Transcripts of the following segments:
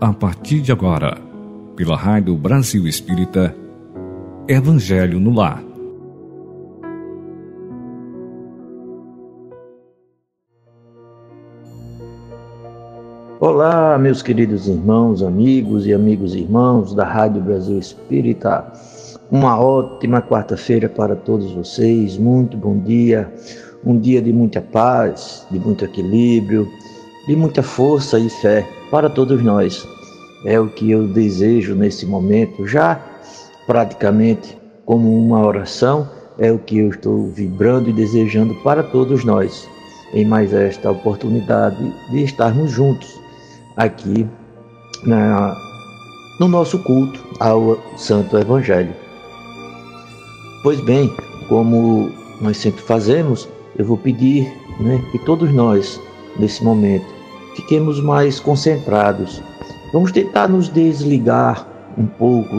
a partir de agora, pela Rádio Brasil Espírita, Evangelho no Lar. Olá, meus queridos irmãos, amigos e amigos irmãos da Rádio Brasil Espírita. Uma ótima quarta-feira para todos vocês. Muito bom dia. Um dia de muita paz, de muito equilíbrio, de muita força e fé para todos nós. É o que eu desejo nesse momento, já praticamente como uma oração, é o que eu estou vibrando e desejando para todos nós, em mais esta oportunidade de estarmos juntos aqui na, no nosso culto ao Santo Evangelho. Pois bem, como nós sempre fazemos, eu vou pedir né, que todos nós, nesse momento, fiquemos mais concentrados. Vamos tentar nos desligar um pouco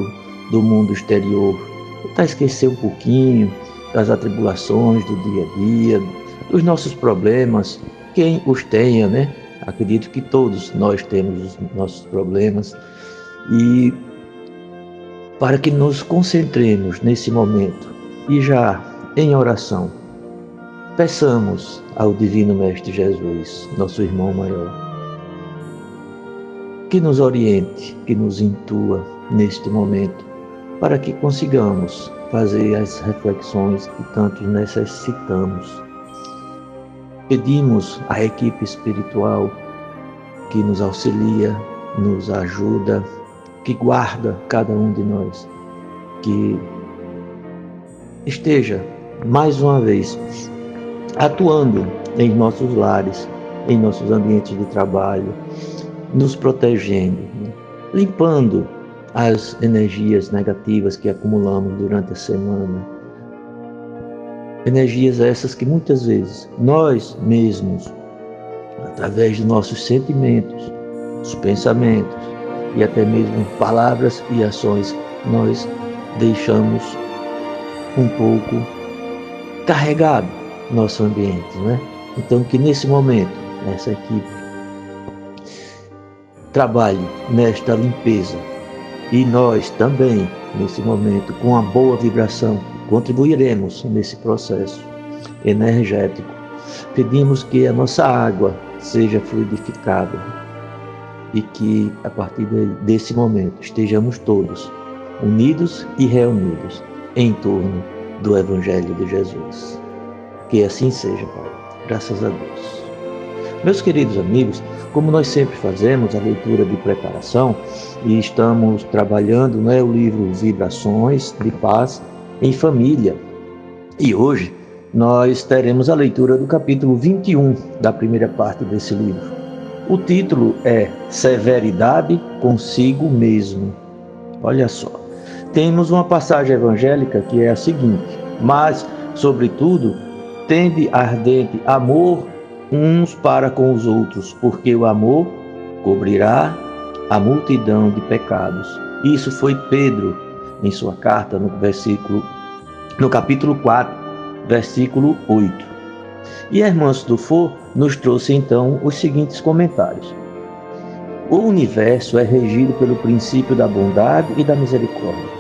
do mundo exterior, tentar esquecer um pouquinho das atribulações do dia a dia, dos nossos problemas, quem os tenha, né? Acredito que todos nós temos os nossos problemas e para que nos concentremos nesse momento e já em oração, peçamos ao Divino Mestre Jesus, nosso irmão maior, que nos oriente, que nos intua neste momento, para que consigamos fazer as reflexões que tanto necessitamos. Pedimos à equipe espiritual que nos auxilia, nos ajuda, que guarda cada um de nós, que esteja mais uma vez atuando em nossos lares, em nossos ambientes de trabalho, nos protegendo, né? limpando as energias negativas que acumulamos durante a semana. Energias essas que muitas vezes nós mesmos, através de nossos sentimentos, os pensamentos e até mesmo palavras e ações, nós deixamos um pouco carregado nosso ambiente, né? Então que nesse momento, essa equipe trabalhe nesta limpeza. E nós também, nesse momento, com a boa vibração, contribuiremos nesse processo energético. Pedimos que a nossa água seja fluidificada e que, a partir desse momento, estejamos todos unidos e reunidos em torno do Evangelho de Jesus. Que assim seja, Pai. Graças a Deus. Meus queridos amigos, como nós sempre fazemos, a leitura de preparação, e estamos trabalhando né, o livro Vibrações de Paz em Família. E hoje nós teremos a leitura do capítulo 21 da primeira parte desse livro. O título é Severidade consigo mesmo. Olha só. Temos uma passagem evangélica que é a seguinte: Mas, sobretudo, tende ardente amor uns para com os outros, porque o amor cobrirá a multidão de pecados. Isso foi Pedro em sua carta no versículo no capítulo 4, versículo 8. E irmã Dufour nos trouxe então os seguintes comentários. O universo é regido pelo princípio da bondade e da misericórdia.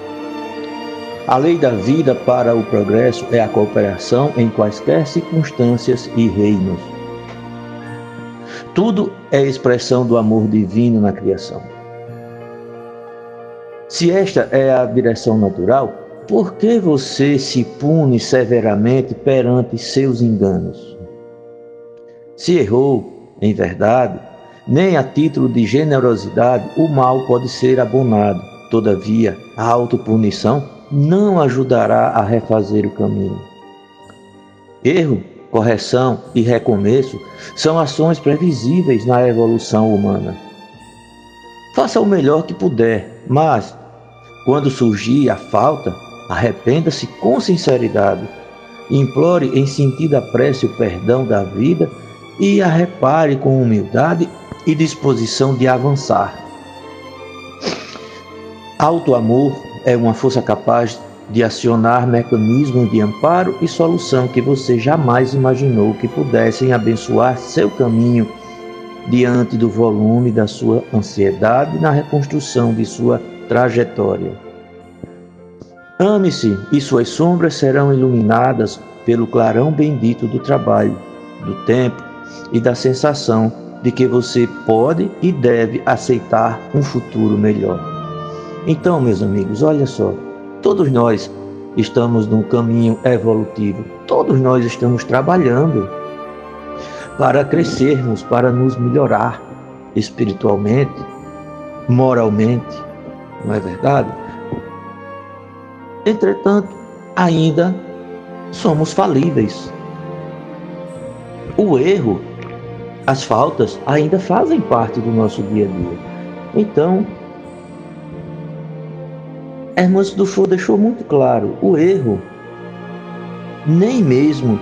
A lei da vida para o progresso é a cooperação em quaisquer circunstâncias e reinos. Tudo é expressão do amor divino na criação. Se esta é a direção natural, por que você se pune severamente perante seus enganos? Se errou, em verdade, nem a título de generosidade o mal pode ser abonado. Todavia, a autopunição não ajudará a refazer o caminho. Erro correção e recomeço são ações previsíveis na evolução humana. Faça o melhor que puder, mas, quando surgir a falta, arrependa-se com sinceridade, implore em sentido prece o perdão da vida e a repare com humildade e disposição de avançar. Alto amor é uma força capaz de acionar mecanismos de amparo e solução que você jamais imaginou que pudessem abençoar seu caminho diante do volume da sua ansiedade na reconstrução de sua trajetória. Ame-se e suas sombras serão iluminadas pelo clarão bendito do trabalho, do tempo e da sensação de que você pode e deve aceitar um futuro melhor. Então, meus amigos, olha só, todos nós estamos num caminho evolutivo, todos nós estamos trabalhando para crescermos, para nos melhorar espiritualmente, moralmente, não é verdade? Entretanto, ainda somos falíveis. O erro, as faltas ainda fazem parte do nosso dia a dia. Então, Do Fou deixou muito claro: o erro, nem mesmo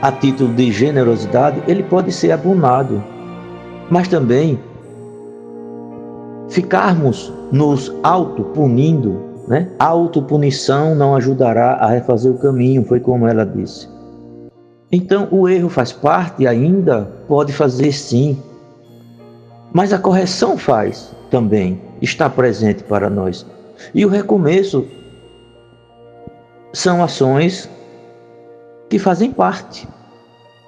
a título de generosidade, ele pode ser abonado, mas também ficarmos nos auto-punindo, né? A autopunição não ajudará a refazer o caminho, foi como ela disse. Então, o erro faz parte ainda, pode fazer sim, mas a correção faz também, está presente para nós. E o recomeço são ações que fazem parte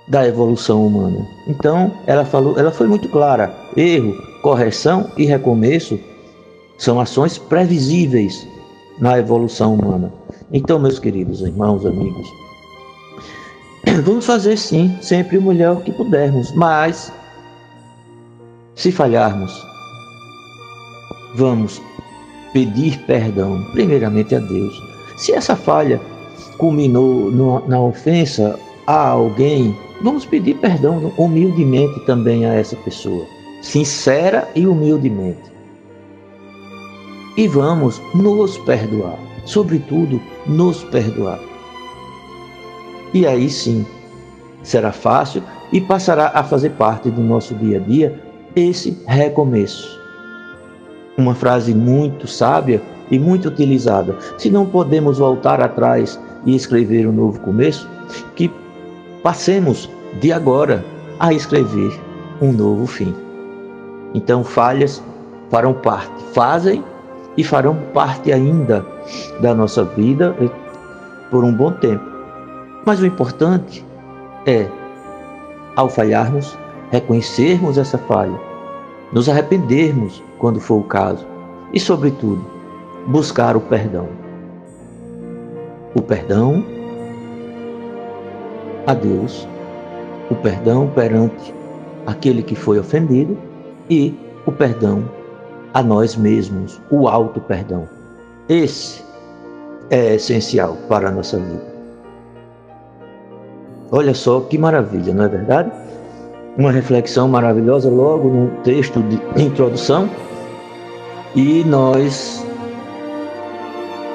da evolução humana. Então, ela falou, ela foi muito clara: erro, correção e recomeço são ações previsíveis na evolução humana. Então, meus queridos irmãos, amigos, vamos fazer sim, sempre o melhor que pudermos, mas se falharmos, vamos pedir perdão, primeiramente a Deus. Se essa falha culminou no, na ofensa a alguém, vamos pedir perdão humildemente também a essa pessoa, sincera e humildemente. E vamos nos perdoar, sobretudo nos perdoar. E aí sim, será fácil e passará a fazer parte do nosso dia a dia esse recomeço uma frase muito sábia e muito utilizada. Se não podemos voltar atrás e escrever um novo começo, que passemos de agora a escrever um novo fim. Então, falhas farão parte, fazem e farão parte ainda da nossa vida por um bom tempo. Mas o importante é, ao falharmos, reconhecermos essa falha nos arrependermos quando for o caso e, sobretudo, buscar o perdão. O perdão a Deus, o perdão perante aquele que foi ofendido e o perdão a nós mesmos, o alto perdão. Esse é essencial para a nossa vida. Olha só que maravilha, não é verdade? uma reflexão maravilhosa logo no texto de introdução e nós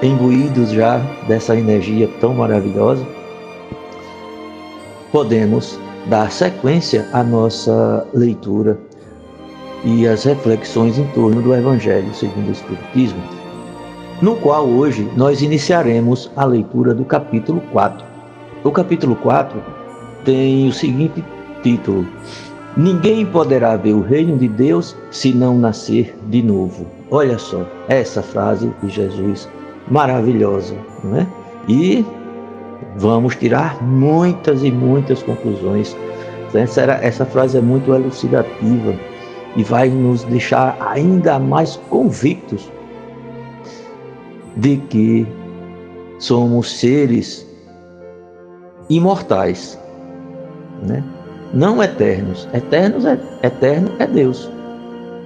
imbuídos já dessa energia tão maravilhosa podemos dar sequência à nossa leitura e às reflexões em torno do Evangelho segundo o Espiritismo, no qual hoje nós iniciaremos a leitura do capítulo 4. O capítulo 4 tem o seguinte título: Ninguém poderá ver o reino de Deus se não nascer de novo. Olha só, essa frase de Jesus maravilhosa, não é? E vamos tirar muitas e muitas conclusões. Essa, era, essa frase é muito elucidativa e vai nos deixar ainda mais convictos de que somos seres imortais, né? Não eternos. Eternos é eterno é Deus.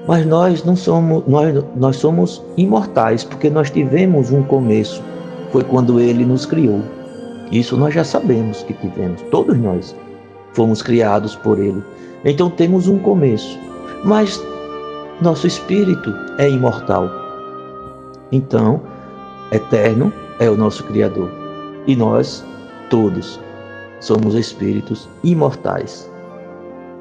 Mas nós não somos, nós, nós somos imortais, porque nós tivemos um começo. Foi quando ele nos criou. Isso nós já sabemos que tivemos, todos nós fomos criados por ele. Então temos um começo. Mas nosso espírito é imortal. Então, eterno é o nosso criador. E nós todos somos espíritos imortais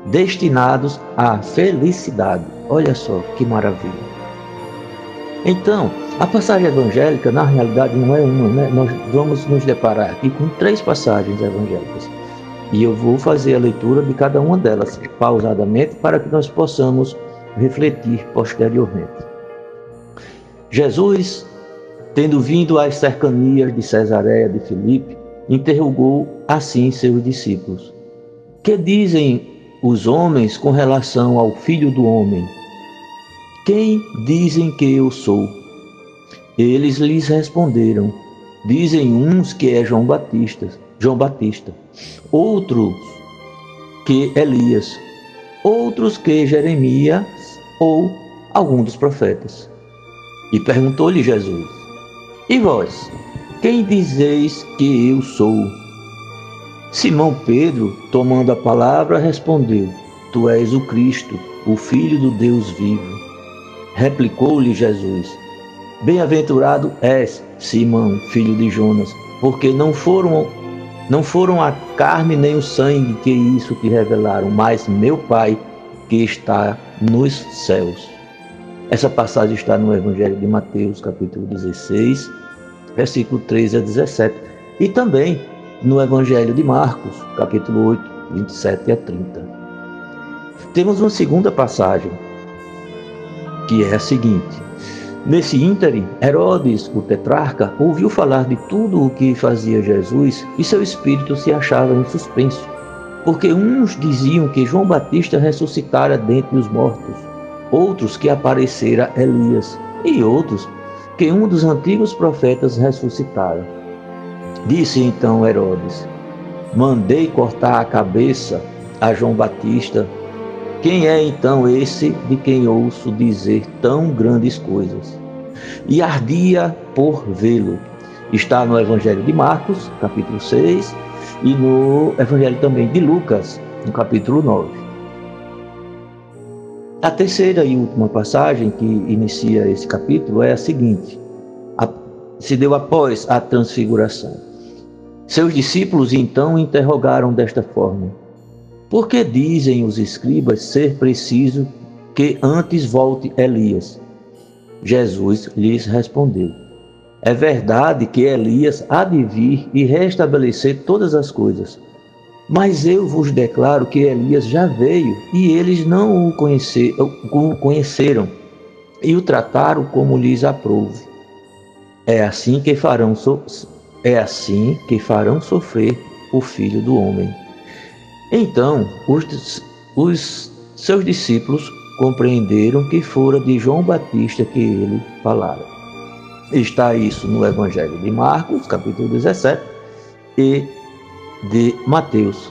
destinados à felicidade. Olha só que maravilha. Então, a passagem evangélica, na realidade, não é uma, né? Nós vamos nos deparar aqui com três passagens evangélicas. E eu vou fazer a leitura de cada uma delas pausadamente para que nós possamos refletir posteriormente. Jesus, tendo vindo às cercanias de Cesareia de Filipe, interrogou assim seus discípulos: Que dizem os homens com relação ao filho do homem? Quem dizem que eu sou? Eles lhes responderam: Dizem uns que é João Batista, João Batista, outros que Elias, outros que Jeremias ou algum dos profetas. E perguntou-lhe Jesus: E vós, quem dizeis que eu sou? Simão Pedro, tomando a palavra, respondeu: Tu és o Cristo, o Filho do Deus vivo. Replicou-lhe Jesus: Bem-aventurado és, Simão, filho de Jonas, porque não foram não foram a carne nem o sangue que isso te revelaram, mas meu Pai que está nos céus. Essa passagem está no Evangelho de Mateus, capítulo 16, versículo 13 a 17, e também no Evangelho de Marcos, capítulo 8, 27 a 30. Temos uma segunda passagem, que é a seguinte: Nesse ínterim, Herodes, o tetrarca, ouviu falar de tudo o que fazia Jesus e seu espírito se achava em suspenso, porque uns diziam que João Batista ressuscitara dentre os mortos, outros que aparecera Elias, e outros que um dos antigos profetas ressuscitara. Disse então Herodes: Mandei cortar a cabeça a João Batista quem é então esse de quem ouço dizer tão grandes coisas? E ardia por vê-lo. Está no Evangelho de Marcos, capítulo 6, e no Evangelho também de Lucas, no capítulo 9. A terceira e última passagem que inicia esse capítulo é a seguinte: se deu após a transfiguração. Seus discípulos então interrogaram desta forma: por que dizem os escribas ser preciso que antes volte Elias? Jesus lhes respondeu: É verdade que Elias há de vir e restabelecer todas as coisas. Mas eu vos declaro que Elias já veio e eles não o, conhecer, o conheceram e o trataram como lhes aprouve. É assim que farão é assim que farão sofrer o filho do homem. Então os, os seus discípulos compreenderam que fora de João Batista que ele falara. Está isso no Evangelho de Marcos, capítulo 17, e de Mateus,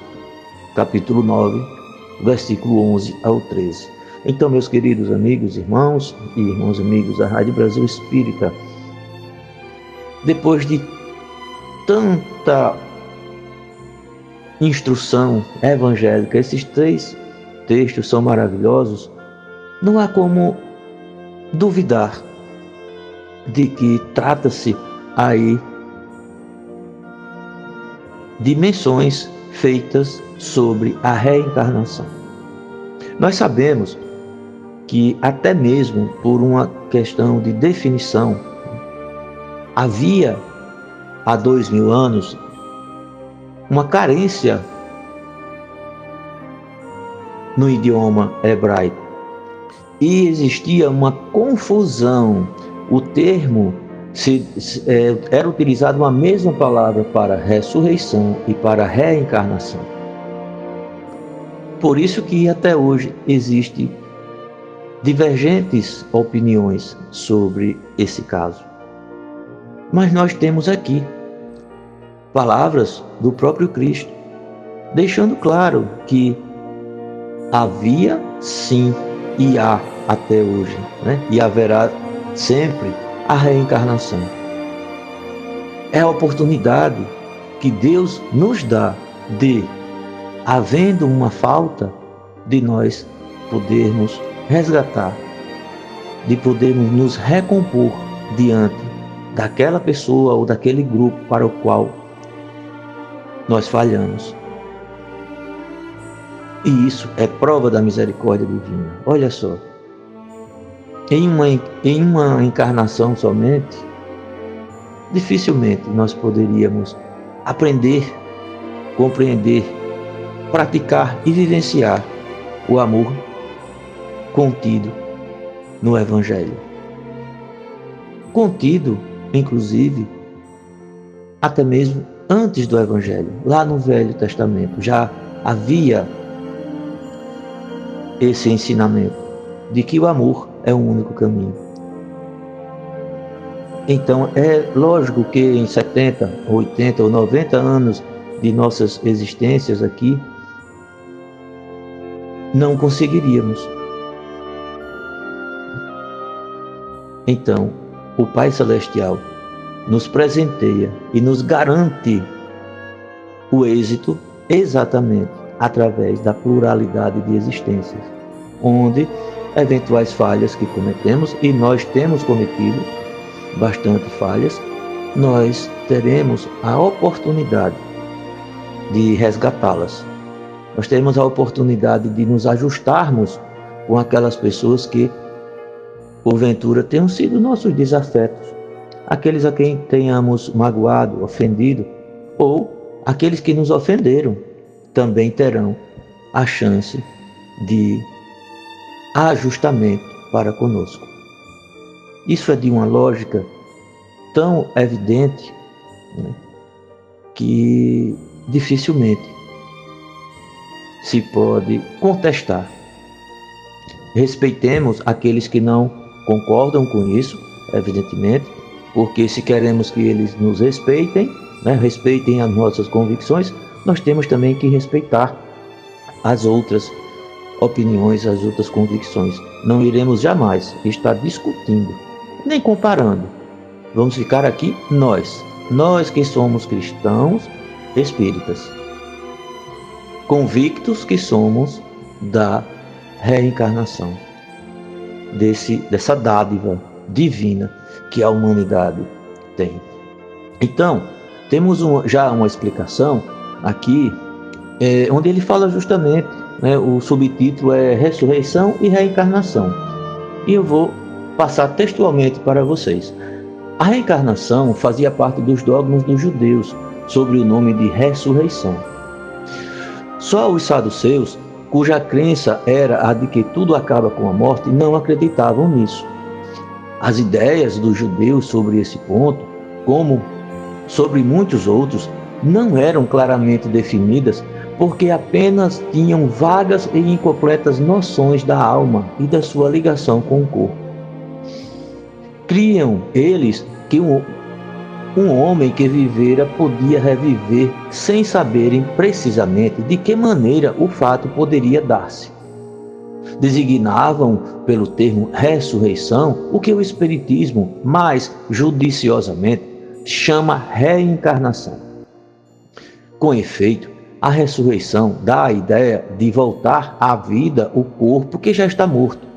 capítulo 9, versículo 11 ao 13. Então, meus queridos amigos, irmãos e irmãos amigos da Rádio Brasil Espírita, depois de tanta instrução evangélica. Esses três textos são maravilhosos. Não há como duvidar de que trata-se aí de menções feitas sobre a reencarnação. Nós sabemos que, até mesmo por uma questão de definição, havia há dois mil anos uma carência no idioma hebraico. E existia uma confusão. O termo se, é, era utilizado uma mesma palavra para ressurreição e para reencarnação. Por isso que até hoje existe divergentes opiniões sobre esse caso. Mas nós temos aqui palavras do próprio Cristo, deixando claro que havia sim e há até hoje, né? e haverá sempre a reencarnação. É a oportunidade que Deus nos dá de, havendo uma falta, de nós podermos resgatar, de podermos nos recompor diante daquela pessoa ou daquele grupo para o qual nós falhamos. E isso é prova da misericórdia divina. Olha só. Em uma, em uma encarnação somente, dificilmente nós poderíamos aprender, compreender praticar e vivenciar o amor contido no Evangelho. Contido, inclusive, até mesmo antes do Evangelho, lá no Velho Testamento, já havia esse ensinamento de que o amor é o único caminho. Então, é lógico que em 70, 80 ou 90 anos de nossas existências aqui, não conseguiríamos. Então, o Pai Celestial nos presenteia e nos garante o êxito exatamente através da pluralidade de existências, onde eventuais falhas que cometemos, e nós temos cometido bastante falhas, nós teremos a oportunidade de resgatá-las. Nós teremos a oportunidade de nos ajustarmos com aquelas pessoas que, porventura, tenham sido nossos desafetos, aqueles a quem tenhamos magoado, ofendido, ou aqueles que nos ofenderam, também terão a chance de ajustamento para conosco. Isso é de uma lógica tão evidente né, que dificilmente se pode contestar. Respeitemos aqueles que não concordam com isso, evidentemente, porque se queremos que eles nos respeitem, né, respeitem as nossas convicções, nós temos também que respeitar as outras opiniões, as outras convicções. Não iremos jamais estar discutindo, nem comparando. Vamos ficar aqui nós, nós que somos cristãos espíritas, convictos que somos da reencarnação, desse, dessa dádiva divina que a humanidade tem. Então, temos um, já uma explicação aqui, é, onde ele fala justamente, né, o subtítulo é Ressurreição e Reencarnação. E eu vou passar textualmente para vocês. A reencarnação fazia parte dos dogmas dos judeus sobre o nome de ressurreição. Só os saduceus, cuja crença era a de que tudo acaba com a morte, não acreditavam nisso. As ideias dos judeus sobre esse ponto, como sobre muitos outros, não eram claramente definidas porque apenas tinham vagas e incompletas noções da alma e da sua ligação com o corpo. Criam eles que um, um homem que vivera podia reviver sem saberem precisamente de que maneira o fato poderia dar-se. Designavam pelo termo ressurreição o que o Espiritismo, mais judiciosamente, chama reencarnação. Com efeito, a ressurreição dá a ideia de voltar à vida o corpo que já está morto,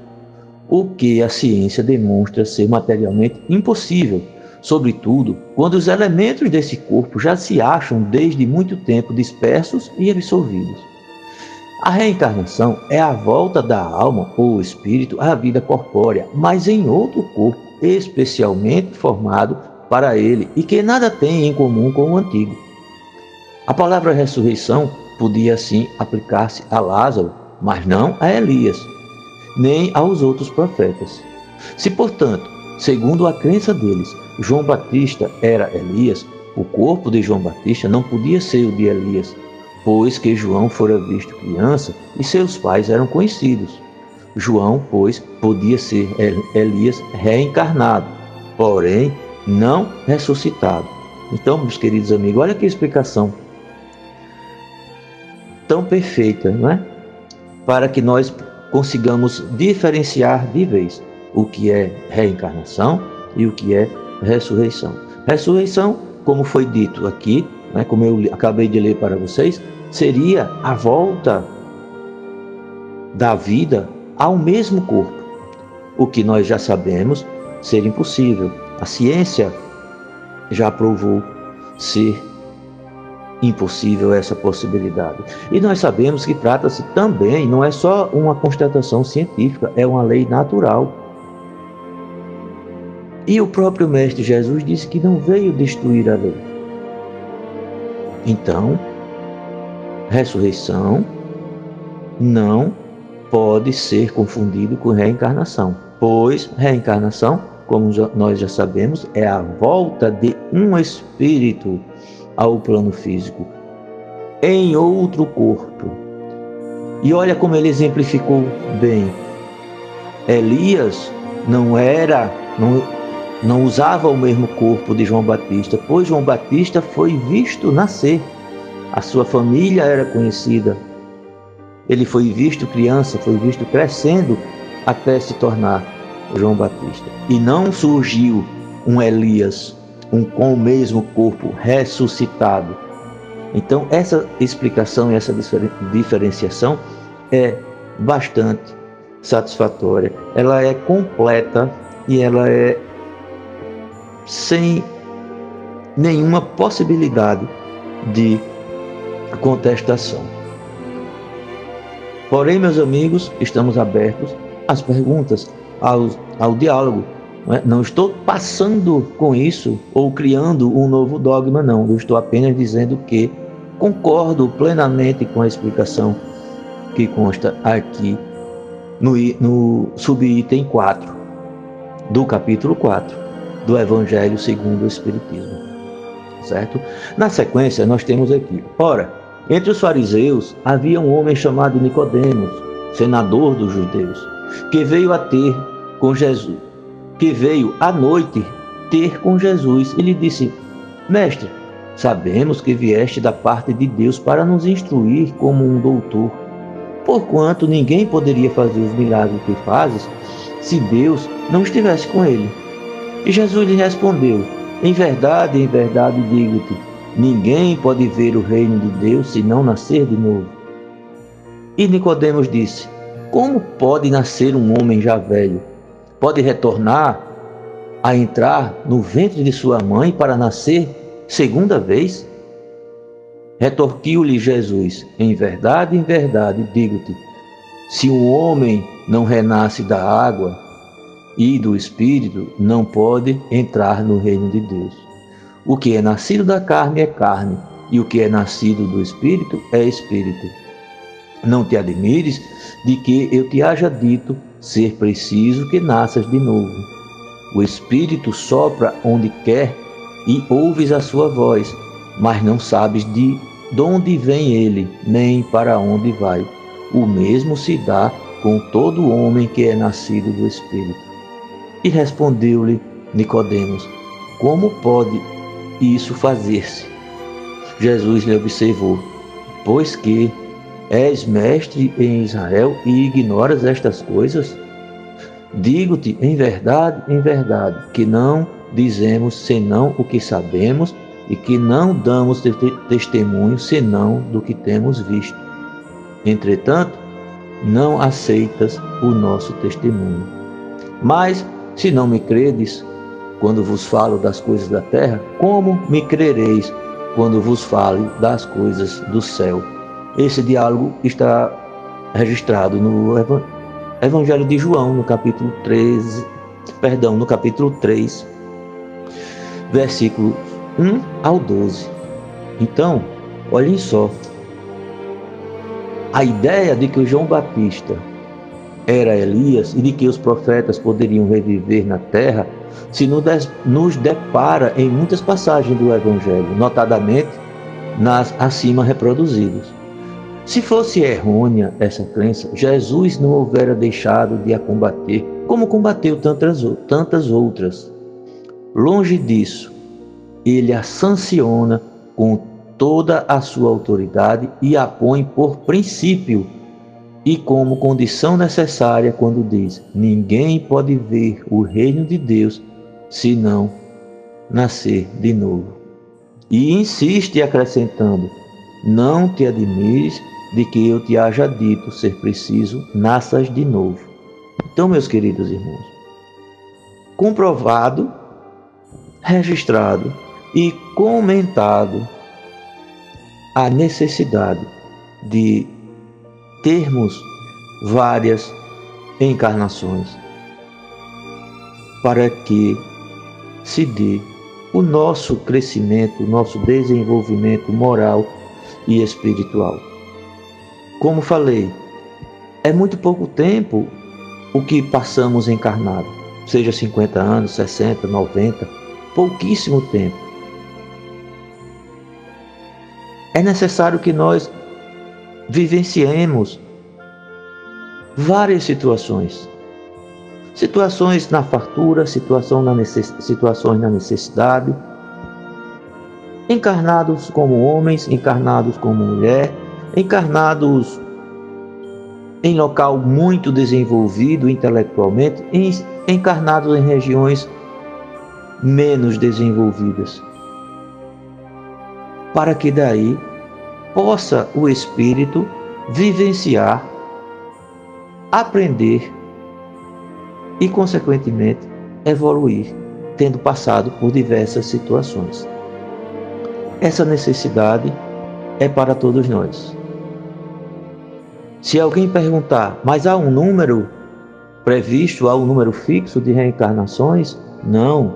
o que a ciência demonstra ser materialmente impossível, sobretudo quando os elementos desse corpo já se acham desde muito tempo dispersos e absorvidos. A reencarnação é a volta da alma ou espírito à vida corpórea, mas em outro corpo especialmente formado para ele e que nada tem em comum com o antigo. A palavra ressurreição podia assim aplicar-se a Lázaro, mas não a Elias, nem aos outros profetas. Se, portanto, segundo a crença deles, João Batista era Elias, o corpo de João Batista não podia ser o de Elias, pois que João fora visto criança e seus pais eram conhecidos. João, pois, podia ser Elias reencarnado, porém não ressuscitado. Então, meus queridos amigos, olha que explicação tão perfeita, não é? Para que nós consigamos diferenciar de vez o que é reencarnação e o que é ressurreição. Ressurreição, como foi dito aqui, né, como eu acabei de ler para vocês, seria a volta da vida ao mesmo corpo, o que nós já sabemos ser impossível. A ciência já provou ser impossível essa possibilidade. E nós sabemos que trata-se também, não é só uma constatação científica, é uma lei natural. E o próprio Mestre Jesus disse que não veio destruir a lei. Então, ressurreição não pode ser confundido com reencarnação, pois reencarnação, como nós já sabemos, é a volta de um espírito ao plano físico em outro corpo. E olha como ele exemplificou bem. Elias não era, não, não usava o mesmo corpo de João Batista, pois João Batista foi visto nascer. A sua família era conhecida. Ele foi visto criança, foi visto crescendo até se tornar João Batista. E não surgiu um Elias, um com o mesmo corpo ressuscitado. Então, essa explicação e essa diferenciação é bastante satisfatória. Ela é completa e ela é sem nenhuma possibilidade de contestação. Porém, meus amigos, estamos abertos às perguntas, ao, ao diálogo. Não, é? não estou passando com isso ou criando um novo dogma, não. Eu estou apenas dizendo que concordo plenamente com a explicação que consta aqui no, no subitem 4 do capítulo 4 do Evangelho segundo o Espiritismo. Certo? Na sequência, nós temos aqui: ora, entre os fariseus havia um homem chamado Nicodemos, senador dos judeus, que veio a ter com Jesus, que veio à noite ter com Jesus e lhe disse: Mestre, sabemos que vieste da parte de Deus para nos instruir como um doutor porquanto ninguém poderia fazer os milagres que fazes se Deus não estivesse com ele. E Jesus lhe respondeu: Em verdade, em verdade digo-te, ninguém pode ver o reino de Deus se não nascer de novo. E Nicodemos disse: Como pode nascer um homem já velho? Pode retornar a entrar no ventre de sua mãe para nascer segunda vez? Retorquiu-lhe Jesus: Em verdade, em verdade, digo-te: se um homem não renasce da água e do espírito, não pode entrar no reino de Deus. O que é nascido da carne é carne, e o que é nascido do espírito é espírito. Não te admires de que eu te haja dito ser preciso que nasças de novo. O espírito sopra onde quer e ouves a sua voz, mas não sabes de de onde vem ele, nem para onde vai. O mesmo se dá com todo homem que é nascido do Espírito. E respondeu-lhe Nicodemos: Como pode isso fazer-se? Jesus lhe observou: Pois que és mestre em Israel e ignoras estas coisas? Digo-te em verdade, em verdade, que não dizemos senão o que sabemos e que não damos testemunho senão do que temos visto. Entretanto, não aceitas o nosso testemunho. Mas, se não me credes, quando vos falo das coisas da terra, como me crereis quando vos fale das coisas do céu? Esse diálogo está registrado no Evangelho de João, no capítulo 13, perdão, no capítulo 3, versículo 1 ao 12. Então, olhem só. A ideia de que o João Batista era Elias e de que os profetas poderiam reviver na terra se nos depara em muitas passagens do Evangelho, notadamente nas acima reproduzidas. Se fosse errônea essa crença, Jesus não houvera deixado de a combater, como combateu tantas, outras. Longe disso, ele a sanciona com toda a sua autoridade e a põe por princípio e como condição necessária quando diz: ninguém pode ver o reino de Deus se não nascer de novo. E insiste acrescentando: não te admires de que eu te haja dito ser preciso nasças de novo. Então, meus queridos irmãos, comprovado, registrado e comentado a necessidade de termos várias encarnações para que se dê o nosso crescimento, o nosso desenvolvimento moral e espiritual. como falei, é muito pouco tempo o que passamos encarnado, seja 50 anos, 60, 90, pouquíssimo tempo. É necessário que nós vivenciemos várias situações. Situações na fartura, situação na situações na necessidade, encarnados como homens, encarnados como mulher, encarnados em local muito desenvolvido intelectualmente, encarnados em regiões menos desenvolvidas. Para que daí possa o espírito vivenciar, aprender e, consequentemente, evoluir, tendo passado por diversas situações. Essa necessidade é para todos nós. Se alguém perguntar, mas há um número previsto, há um número fixo de reencarnações? Não.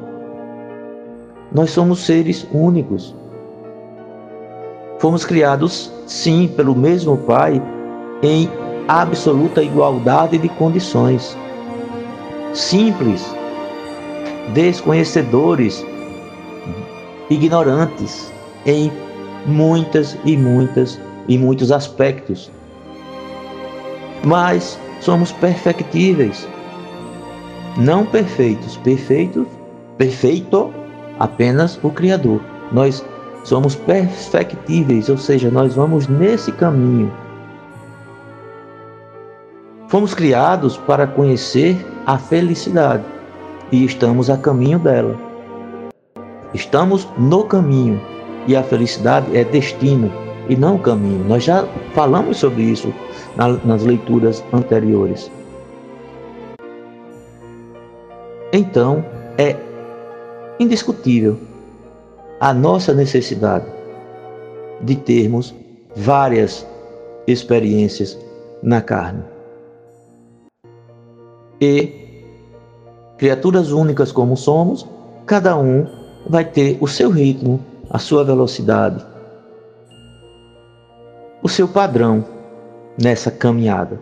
Nós somos seres únicos. Fomos criados, sim, pelo mesmo Pai, em absoluta igualdade de condições. Simples, desconhecedores, ignorantes em muitas e muitas e muitos aspectos mas somos perfectíveis. Não perfeitos, perfeitos, perfeito apenas o Criador. Nós somos perfectíveis, ou seja, nós vamos nesse caminho. Fomos criados para conhecer a felicidade e estamos a caminho dela. Estamos no caminho e a felicidade é destino e não caminho. Nós já falamos sobre isso nas leituras anteriores. Então, é indiscutível a nossa necessidade de termos várias experiências na carne. E, criaturas únicas como somos, cada um vai ter o seu ritmo, a sua velocidade, o seu padrão nessa caminhada.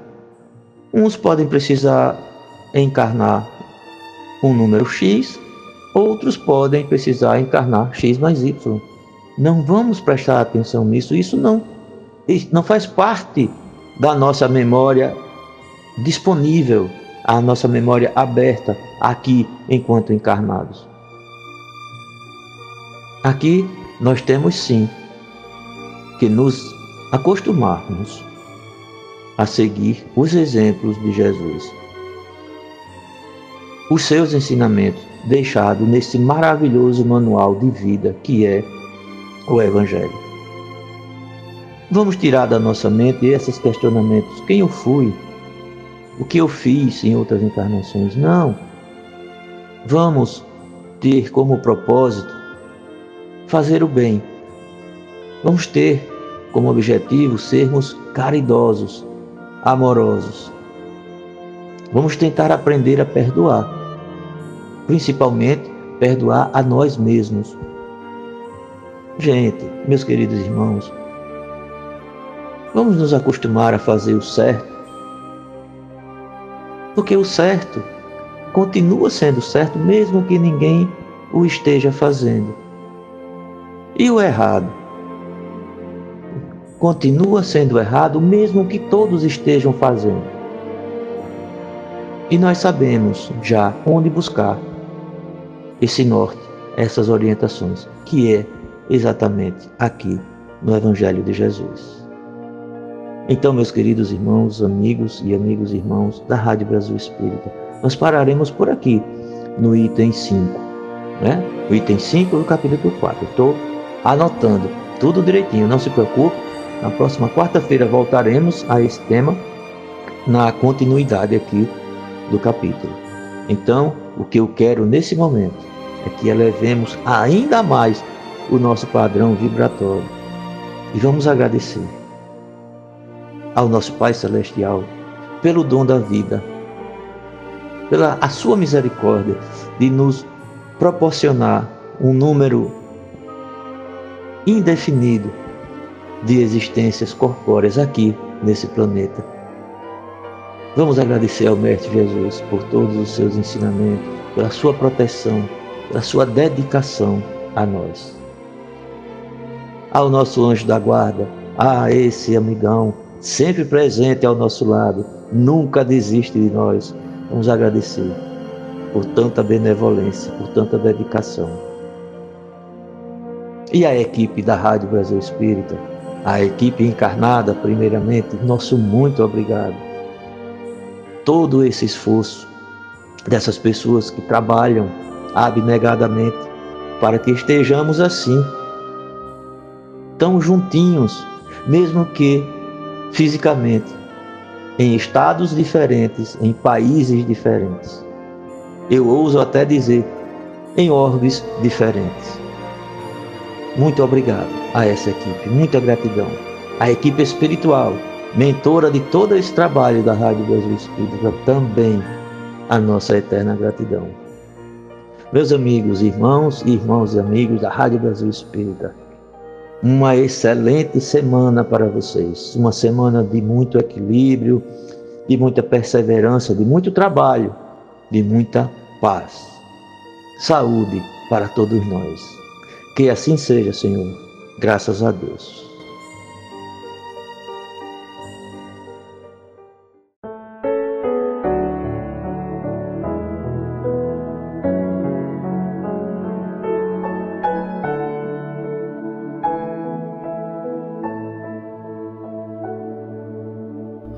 Uns podem precisar encarnar um número X, outros podem precisar encarnar X mais Y. Não vamos prestar atenção nisso, isso não, isso não faz parte da nossa memória disponível, a nossa memória aberta aqui enquanto encarnados. Aqui nós temos sim que nos acostumarmos a seguir os exemplos de Jesus. Os seus ensinamentos deixados nesse maravilhoso manual de vida que é o Evangelho. Vamos tirar da nossa mente esses questionamentos: quem eu fui? O que eu fiz em outras encarnações? Não. Vamos ter como propósito fazer o bem. Vamos ter como objetivo sermos caridosos, amorosos. Vamos tentar aprender a perdoar, principalmente perdoar a nós mesmos. Gente, meus queridos irmãos, vamos nos acostumar a fazer o certo, porque o certo continua sendo certo mesmo que ninguém o esteja fazendo. E o errado continua sendo errado, mesmo que todos estejam fazendo. E nós sabemos já onde buscar esse norte, essas orientações, que é exatamente aqui no Evangelho de Jesus. Então, meus queridos irmãos, amigos e amigos irmãos da Rádio Brasil Espírita, nós pararemos por aqui no item 5, né? O item 5 do capítulo 4. Estou anotando tudo direitinho, não se preocupe na próxima quarta-feira voltaremos a esse tema na continuidade aqui do capítulo. Então, o que eu quero nesse momento é que elevemos ainda mais o nosso padrão vibratório e vamos agradecer ao nosso Pai Celestial pelo dom da vida, pela a sua misericórdia de nos proporcionar um número indefinido de existências corpóreas aqui nesse planeta. Vamos agradecer ao Mestre Jesus por todos os seus ensinamentos, pela sua proteção, pela sua dedicação a nós. Ao nosso anjo da guarda, a esse amigão, sempre presente ao nosso lado, nunca desiste de nós. Vamos agradecer por tanta benevolência, por tanta dedicação. E a equipe da Rádio Brasil Espírita, a equipe encarnada, primeiramente, nosso muito obrigado todo esse esforço dessas pessoas que trabalham abnegadamente para que estejamos assim, tão juntinhos, mesmo que fisicamente, em estados diferentes, em países diferentes. Eu ouso até dizer, em orbes diferentes. Muito obrigado a essa equipe, muita gratidão. A equipe espiritual mentora de todo esse trabalho da Rádio Brasil Espírita, também a nossa eterna gratidão. Meus amigos, irmãos, irmãos e amigos da Rádio Brasil Espírita, uma excelente semana para vocês, uma semana de muito equilíbrio, de muita perseverança, de muito trabalho, de muita paz. Saúde para todos nós. Que assim seja, Senhor. Graças a Deus.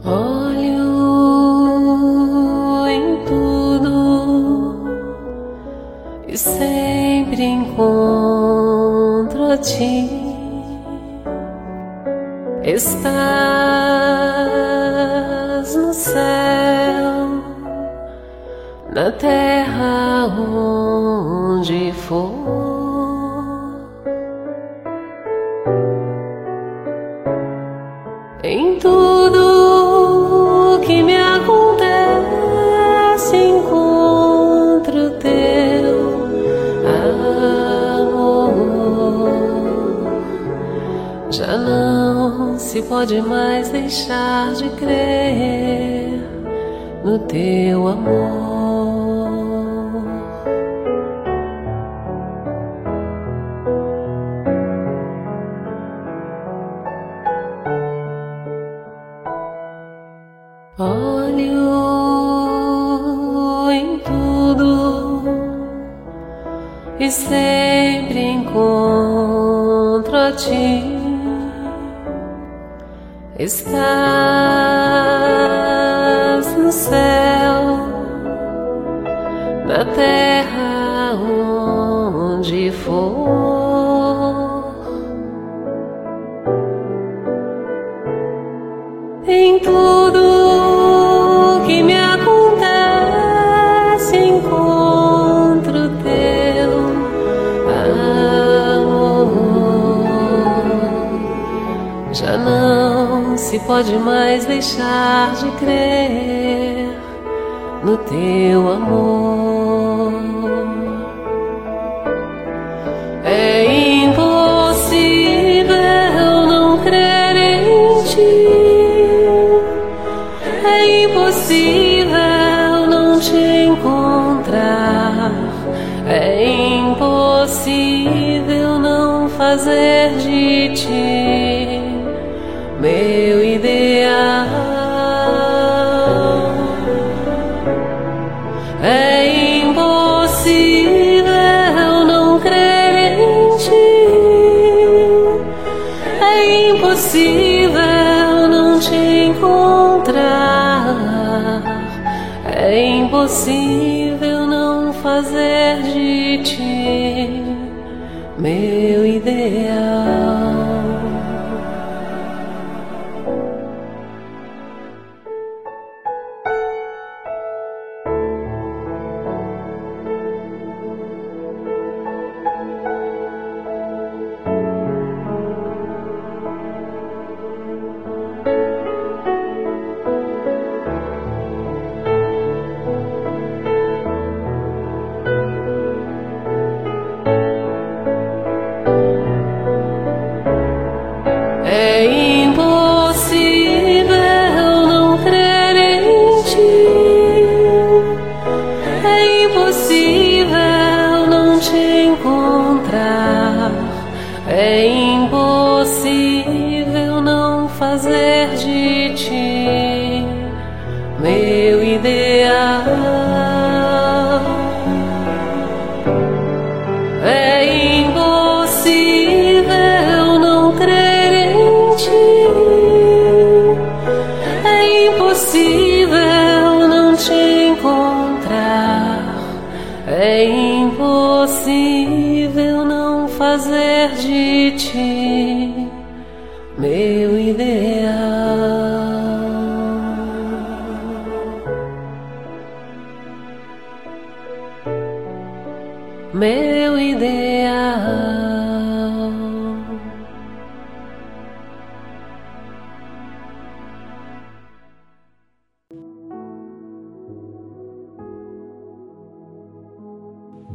Olho em tudo e sempre encontro a ti. Estás no céu, na terra. Onde pode mais deixar de crer no teu amor. Olho em tudo e sempre encontro a ti estás no céu, na terra onde for. Pode mais deixar de crer no teu amor. É tem